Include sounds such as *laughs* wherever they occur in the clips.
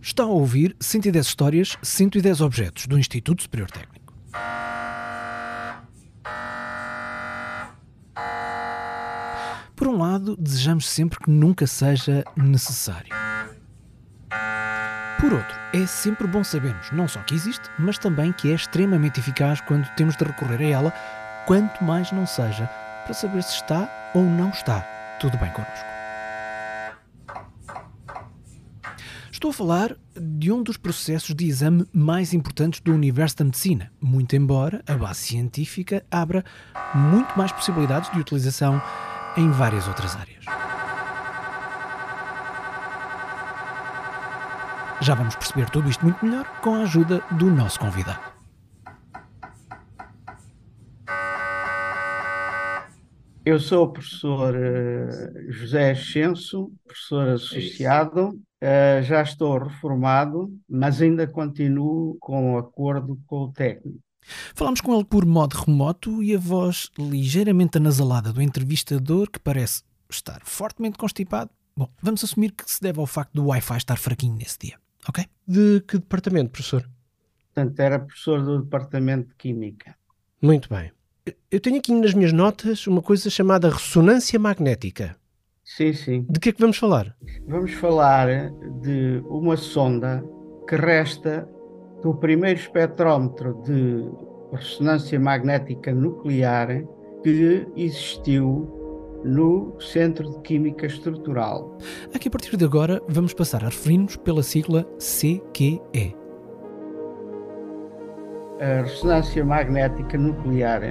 Está a ouvir 110 histórias, 110 objetos do Instituto Superior Técnico. Por um lado, desejamos sempre que nunca seja necessário. Por outro, é sempre bom sabermos não só que existe, mas também que é extremamente eficaz quando temos de recorrer a ela, quanto mais não seja, para saber se está ou não está tudo bem connosco. Estou a falar de um dos processos de exame mais importantes do universo da medicina, muito embora a base científica abra muito mais possibilidades de utilização em várias outras áreas. Já vamos perceber tudo isto muito melhor com a ajuda do nosso convidado. Eu sou o professor uh, José Ascenso, professor associado. Uh, já estou reformado, mas ainda continuo com acordo com o técnico. Falámos com ele por modo remoto e a voz ligeiramente anasalada do entrevistador, que parece estar fortemente constipado. Bom, vamos assumir que se deve ao facto do Wi-Fi estar fraquinho nesse dia, ok? De que departamento, professor? Portanto, era professor do departamento de Química. Muito bem. Eu tenho aqui nas minhas notas uma coisa chamada ressonância magnética. Sim, sim. De que é que vamos falar? Vamos falar de uma sonda que resta do primeiro espectrómetro de ressonância magnética nuclear que existiu no Centro de Química Estrutural. Aqui a partir de agora vamos passar a referir-nos pela sigla CQE. A ressonância magnética nuclear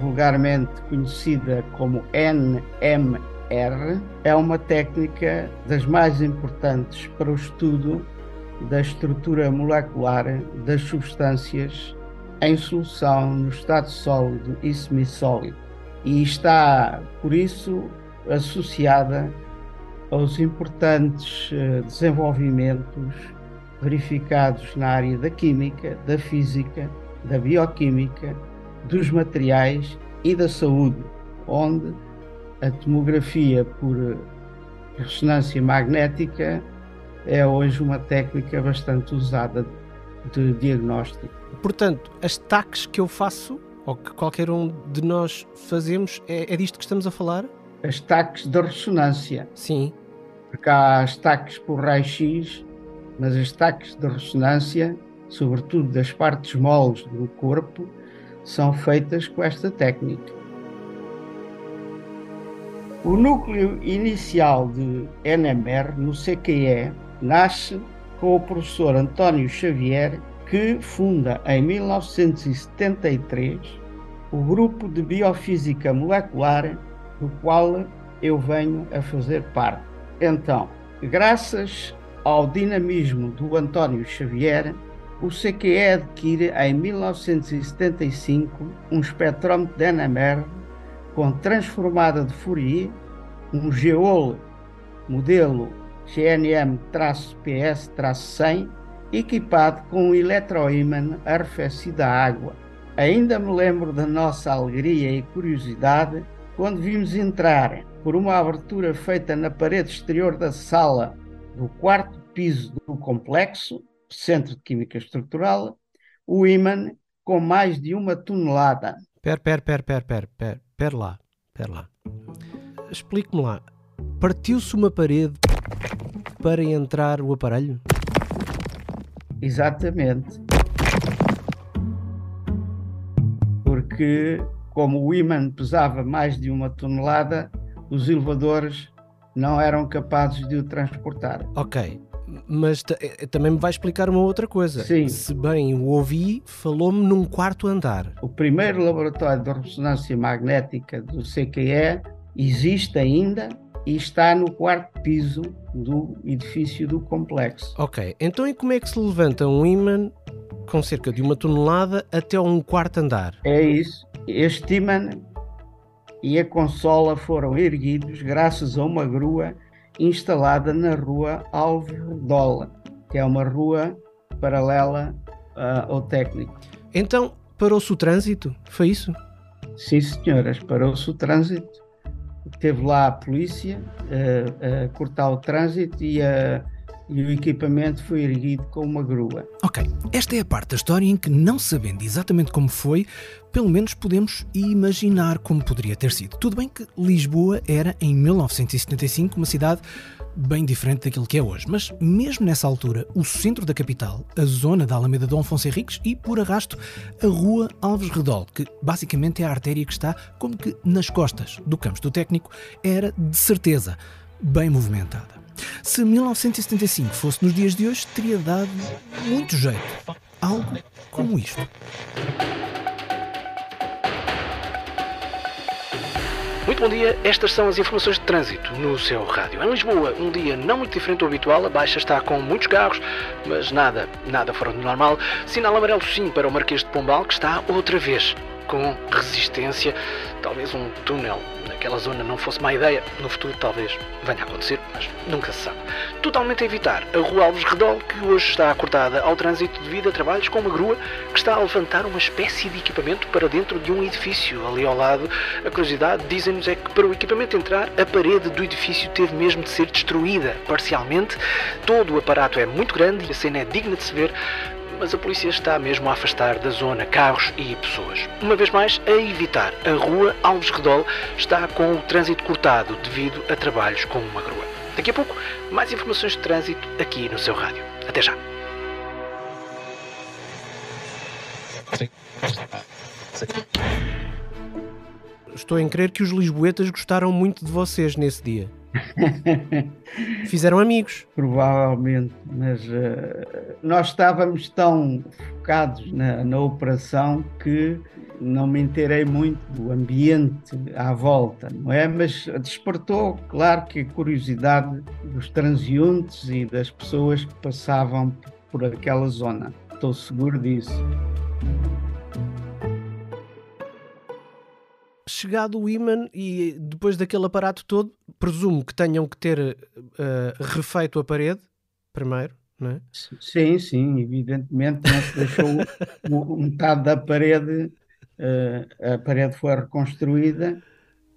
vulgarmente conhecida como NMR, é uma técnica das mais importantes para o estudo da estrutura molecular das substâncias em solução no estado sólido e semissólido. E está, por isso, associada aos importantes eh, desenvolvimentos verificados na área da química, da física, da bioquímica dos materiais e da saúde, onde a tomografia por ressonância magnética é hoje uma técnica bastante usada de diagnóstico. Portanto, as TACs que eu faço, ou que qualquer um de nós fazemos, é, é disto que estamos a falar? As TACs de ressonância. Sim. Porque há as TACs por raio-x, mas as TACs de ressonância, sobretudo das partes moles do corpo, são feitas com esta técnica. O núcleo inicial de NMR no CQE nasce com o professor António Xavier, que funda em 1973 o grupo de biofísica molecular do qual eu venho a fazer parte. Então, graças ao dinamismo do António Xavier, o CQE adquire em 1975 um espectrómetro de NMR com transformada de Fourier, um Geol modelo GNM-PS-100, equipado com um eletroímã arrefecido à água. Ainda me lembro da nossa alegria e curiosidade quando vimos entrar por uma abertura feita na parede exterior da sala do quarto piso do complexo Centro de Química Estrutural, o ímã com mais de uma tonelada. Per, per, per, per, per, per, per lá, per lá. Explique-me lá, partiu-se uma parede para entrar o aparelho? Exatamente. Porque, como o ímã pesava mais de uma tonelada, os elevadores não eram capazes de o transportar. Ok, mas eh, também me vai explicar uma outra coisa. Sim. Se bem o ouvi, falou-me num quarto andar. O primeiro laboratório de ressonância magnética do CQE existe ainda e está no quarto piso do edifício do complexo. Ok, então e como é que se levanta um ímã com cerca de uma tonelada até um quarto andar? É isso. Este ímã e a consola foram erguidos graças a uma grua instalada na rua Alves Redola, que é uma rua paralela uh, ao técnico. Então, parou-se o trânsito? Foi isso? Sim, senhoras, parou-se o trânsito. teve lá a polícia a, a cortar o trânsito e, a, e o equipamento foi erguido com uma grua. Ok, esta é a parte da história em que, não sabendo exatamente como foi, pelo menos podemos imaginar como poderia ter sido. Tudo bem que Lisboa era, em 1975, uma cidade bem diferente daquilo que é hoje. Mas mesmo nessa altura, o centro da capital, a zona da Alameda Dom Afonso Henriques e, por arrasto, a Rua Alves Redol, que basicamente é a artéria que está como que nas costas do campus do técnico, era de certeza bem movimentada. Se 1975 fosse nos dias de hoje, teria dado muito jeito. Algo como isto. Muito bom dia, estas são as informações de trânsito no seu rádio. Em Lisboa, um dia não muito diferente do habitual, a baixa está com muitos carros, mas nada, nada fora do normal. Sinal amarelo sim para o Marquês de Pombal, que está outra vez com resistência. Talvez um túnel naquela zona não fosse má ideia. No futuro talvez venha a acontecer, mas nunca se sabe. Totalmente a evitar a Rua Alves Redol, que hoje está cortada ao trânsito devido a trabalhos com uma grua que está a levantar uma espécie de equipamento para dentro de um edifício ali ao lado. A curiosidade, dizem-nos, é que para o equipamento entrar, a parede do edifício teve mesmo de ser destruída parcialmente. Todo o aparato é muito grande e a cena é digna de se ver mas a polícia está mesmo a afastar da zona carros e pessoas. Uma vez mais, a evitar. A rua Alves Redol está com o trânsito cortado devido a trabalhos com uma grua. Daqui a pouco, mais informações de trânsito aqui no seu rádio. Até já. Estou em crer que os lisboetas gostaram muito de vocês nesse dia. *laughs* Fizeram amigos. Provavelmente, mas uh, nós estávamos tão focados na, na operação que não me inteirei muito do ambiente à volta, não é? Mas despertou, claro, que a curiosidade dos transeuntes e das pessoas que passavam por aquela zona. Estou seguro disso. Chegado o imã e depois daquele aparato todo, presumo que tenham que ter uh, refeito a parede primeiro, não é? Sim, sim, evidentemente não se deixou metade da parede, uh, a parede foi reconstruída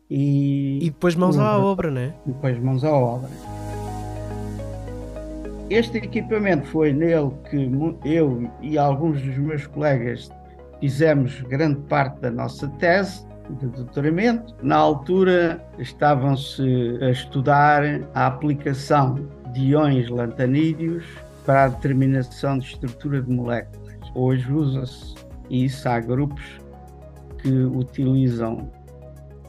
e... E depois mãos à obra, não é? Depois mãos à obra. Este equipamento foi nele que eu e alguns dos meus colegas fizemos grande parte da nossa tese de doutoramento. Na altura estavam-se a estudar a aplicação de íons lantanídeos para a determinação de estrutura de moléculas. Hoje usa-se isso, há grupos que utilizam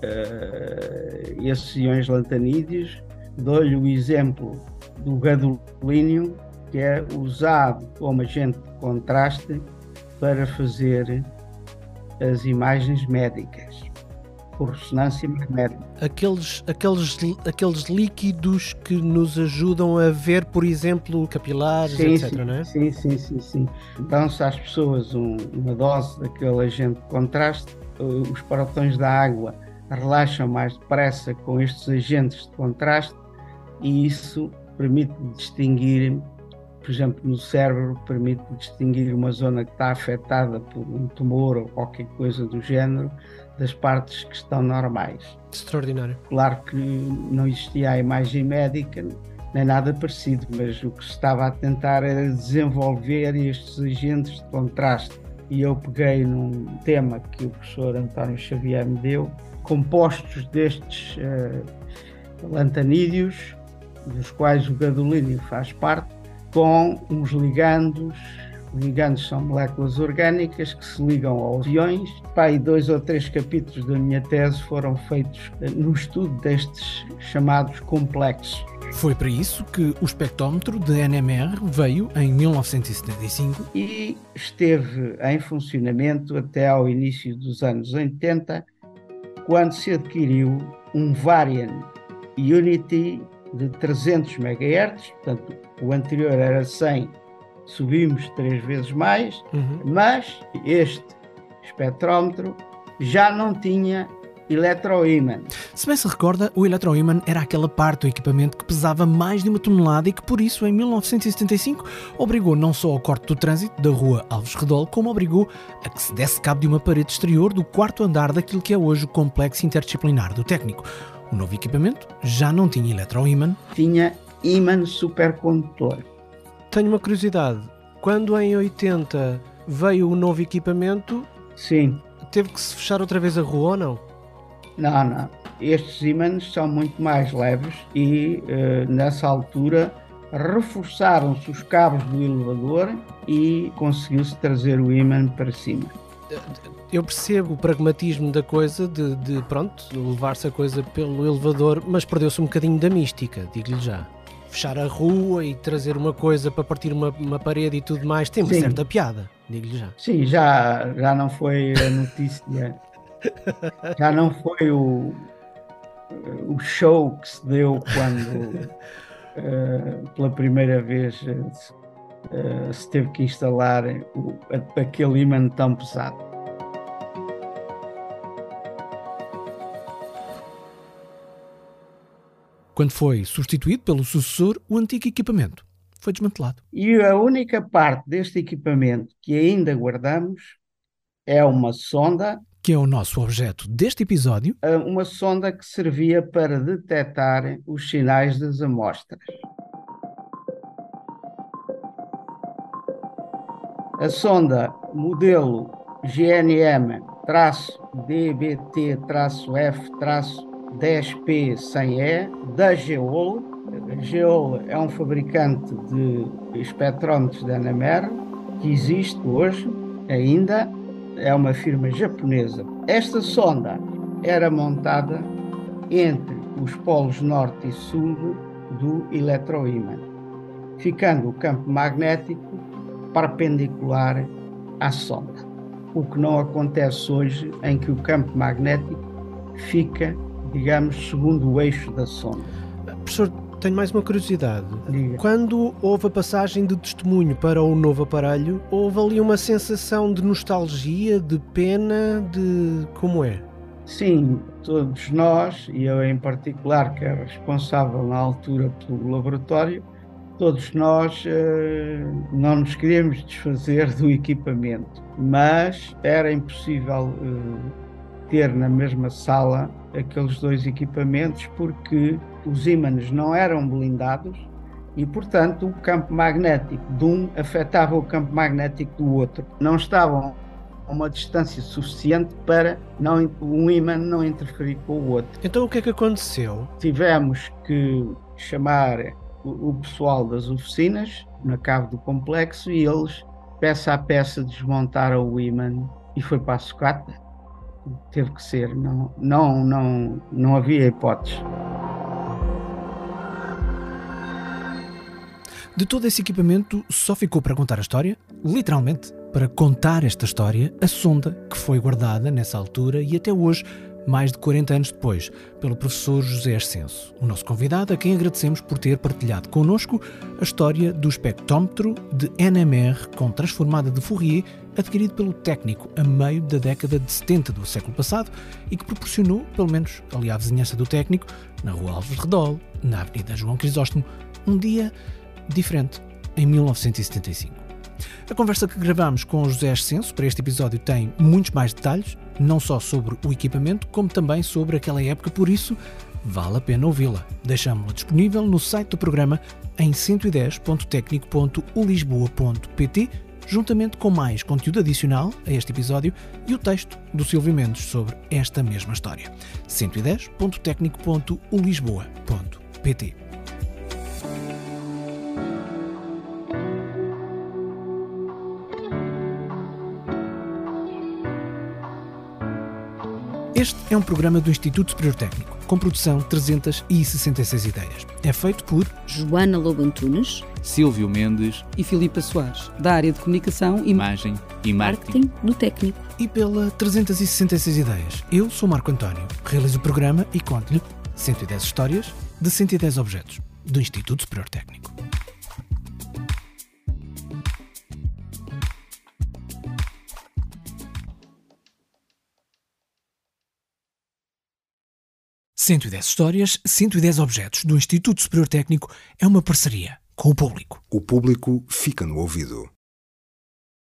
uh, esses íons lantanídeos. Dou-lhe o exemplo do gadolínio, que é usado como agente de contraste para fazer as imagens médicas por ressonância magnética. Aqueles, aqueles, aqueles líquidos que nos ajudam a ver, por exemplo, capilares, sim, etc. Sim, não é? sim, sim, sim, sim. Dão-se às pessoas um, uma dose daquele agente de contraste, os parotões da água relaxam mais depressa com estes agentes de contraste e isso permite distinguir por exemplo, no cérebro, permite distinguir uma zona que está afetada por um tumor ou qualquer coisa do género das partes que estão normais. Extraordinário. Claro que não existia a imagem médica, nem nada parecido, mas o que se estava a tentar era desenvolver estes agentes de contraste. E eu peguei num tema que o professor António Xavier me deu, compostos destes uh, lantanídeos, dos quais o gadolínio faz parte, com uns ligandos. Ligandos são moléculas orgânicas que se ligam aos iões. Pai, dois ou três capítulos da minha tese foram feitos eh, no estudo destes chamados complexos. Foi para isso que o espectrómetro de NMR veio em 1975 e esteve em funcionamento até ao início dos anos 80, quando se adquiriu um Varian Unity de 300 MHz, portanto o anterior era 100, subimos três vezes mais, uhum. mas este espectrómetro já não tinha eletroímã. Se bem se recorda, o eletroímã era aquela parte do equipamento que pesava mais de uma tonelada e que por isso, em 1975, obrigou não só ao corte do trânsito da rua Alves Redol, como obrigou a que se desse cabo de uma parede exterior do quarto andar daquilo que é hoje o complexo interdisciplinar do técnico O novo equipamento já não tinha eletroímã. Tinha ímã supercondutor. Tenho uma curiosidade. Quando em 80 veio o novo equipamento, Sim. teve que se fechar outra vez a rua ou não? Não, não. Estes ímãs são muito mais leves e eh, nessa altura reforçaram-se os cabos do elevador e conseguiu-se trazer o ímã para cima. Eu percebo o pragmatismo da coisa, de, de pronto, levar-se a coisa pelo elevador, mas perdeu-se um bocadinho da mística, digo-lhe já. Fechar a rua e trazer uma coisa para partir uma, uma parede e tudo mais tem uma Sim. certa piada, digo-lhe já. Sim, já, já não foi a notícia, *laughs* já não foi o, o show que se deu quando eh, pela primeira vez eh, se, teve que instalar o- aquele ímã tão pesado. Quando foi substituído pelo sucessor, o antigo equipamento foi desmantelado. E a única parte deste equipamento que ainda guardamos é uma sonda, Que é o nosso objeto deste episódio, eh, uma sonda que servia para detectar os sinais das amostras. A sonda modelo GNM-DBT-F-10P-100E da Geol. A Geol é um fabricante de espectrómetros da NMR que existe hoje ainda, é uma firma japonesa. Esta sonda era montada entre os polos norte e sul do eletroímã, ficando o campo magnético perpendicular à sonda. O que não acontece hoje, em que o campo magnético fica, digamos, segundo o eixo da sonda. Professor, tenho mais uma curiosidade. Diga. Quando houve a passagem de testemunho para o novo aparelho, houve ali uma sensação de nostalgia, de pena, de. como é? Sim, todos nós, e eu em particular, que era responsável na altura pelo laboratório, todos nós eh, não nos queríamos desfazer do equipamento, mas era impossível eh, ter na mesma sala aqueles dois equipamentos porque os ímãs não eram blindados e, portanto, o campo magnético de um afetava o campo magnético do outro. Não estavam a uma distância suficiente para não, um ímã não interferir com o outro. Então o que é que aconteceu? Tivemos que chamar o, o pessoal das oficinas na cave do complexo e eles, peça a peça, desmontaram o ímã e foi para a sucata. Teve que ser, não, não, não, não havia hipótese. De todo esse equipamento, só ficou para contar a história, literalmente, para contar esta história, a sonda que foi guardada nessa altura e até hoje, mais de 40 anos depois, pelo professor José Ascenso, o nosso convidado, a quem agradecemos por ter partilhado connosco a história do espectrómetro de NMR com transformada de Fourier, adquirido pelo técnico a meio da década de 70 do século passado e que proporcionou, pelo menos ali à vizinhança do técnico, na Rua Alves Redol, na Avenida João Crisóstomo, um dia diferente, em 1975. A conversa que gravamos com José Ascenso para este episódio tem muitos mais detalhes, não só sobre o equipamento, como também sobre aquela época, por isso vale a pena ouvi-la. Deixamos-la disponível no site do programa em 110.tecnico.ulisboa.pt, juntamente com mais conteúdo adicional a este episódio e o texto do Silvio Mendes sobre esta mesma história. 110.tecnico.ulisboa.pt Este é um programa do Instituto Superior Técnico, com produção 366 ideias. É feito por Joana Lobo Antunes Silvio Mendes, e Filipa Soares, da área de comunicação e Imagem e Marketing. marketing do técnico. e pela 366 ideias. Eu sou Marco António, realizo o programa e conto-lhe 110 histórias de 110 objetos do Instituto Superior Técnico. ...110 histórias, 110 objetos do Instituto Superior Técnico é uma parceria com o público. O público fica no ouvido.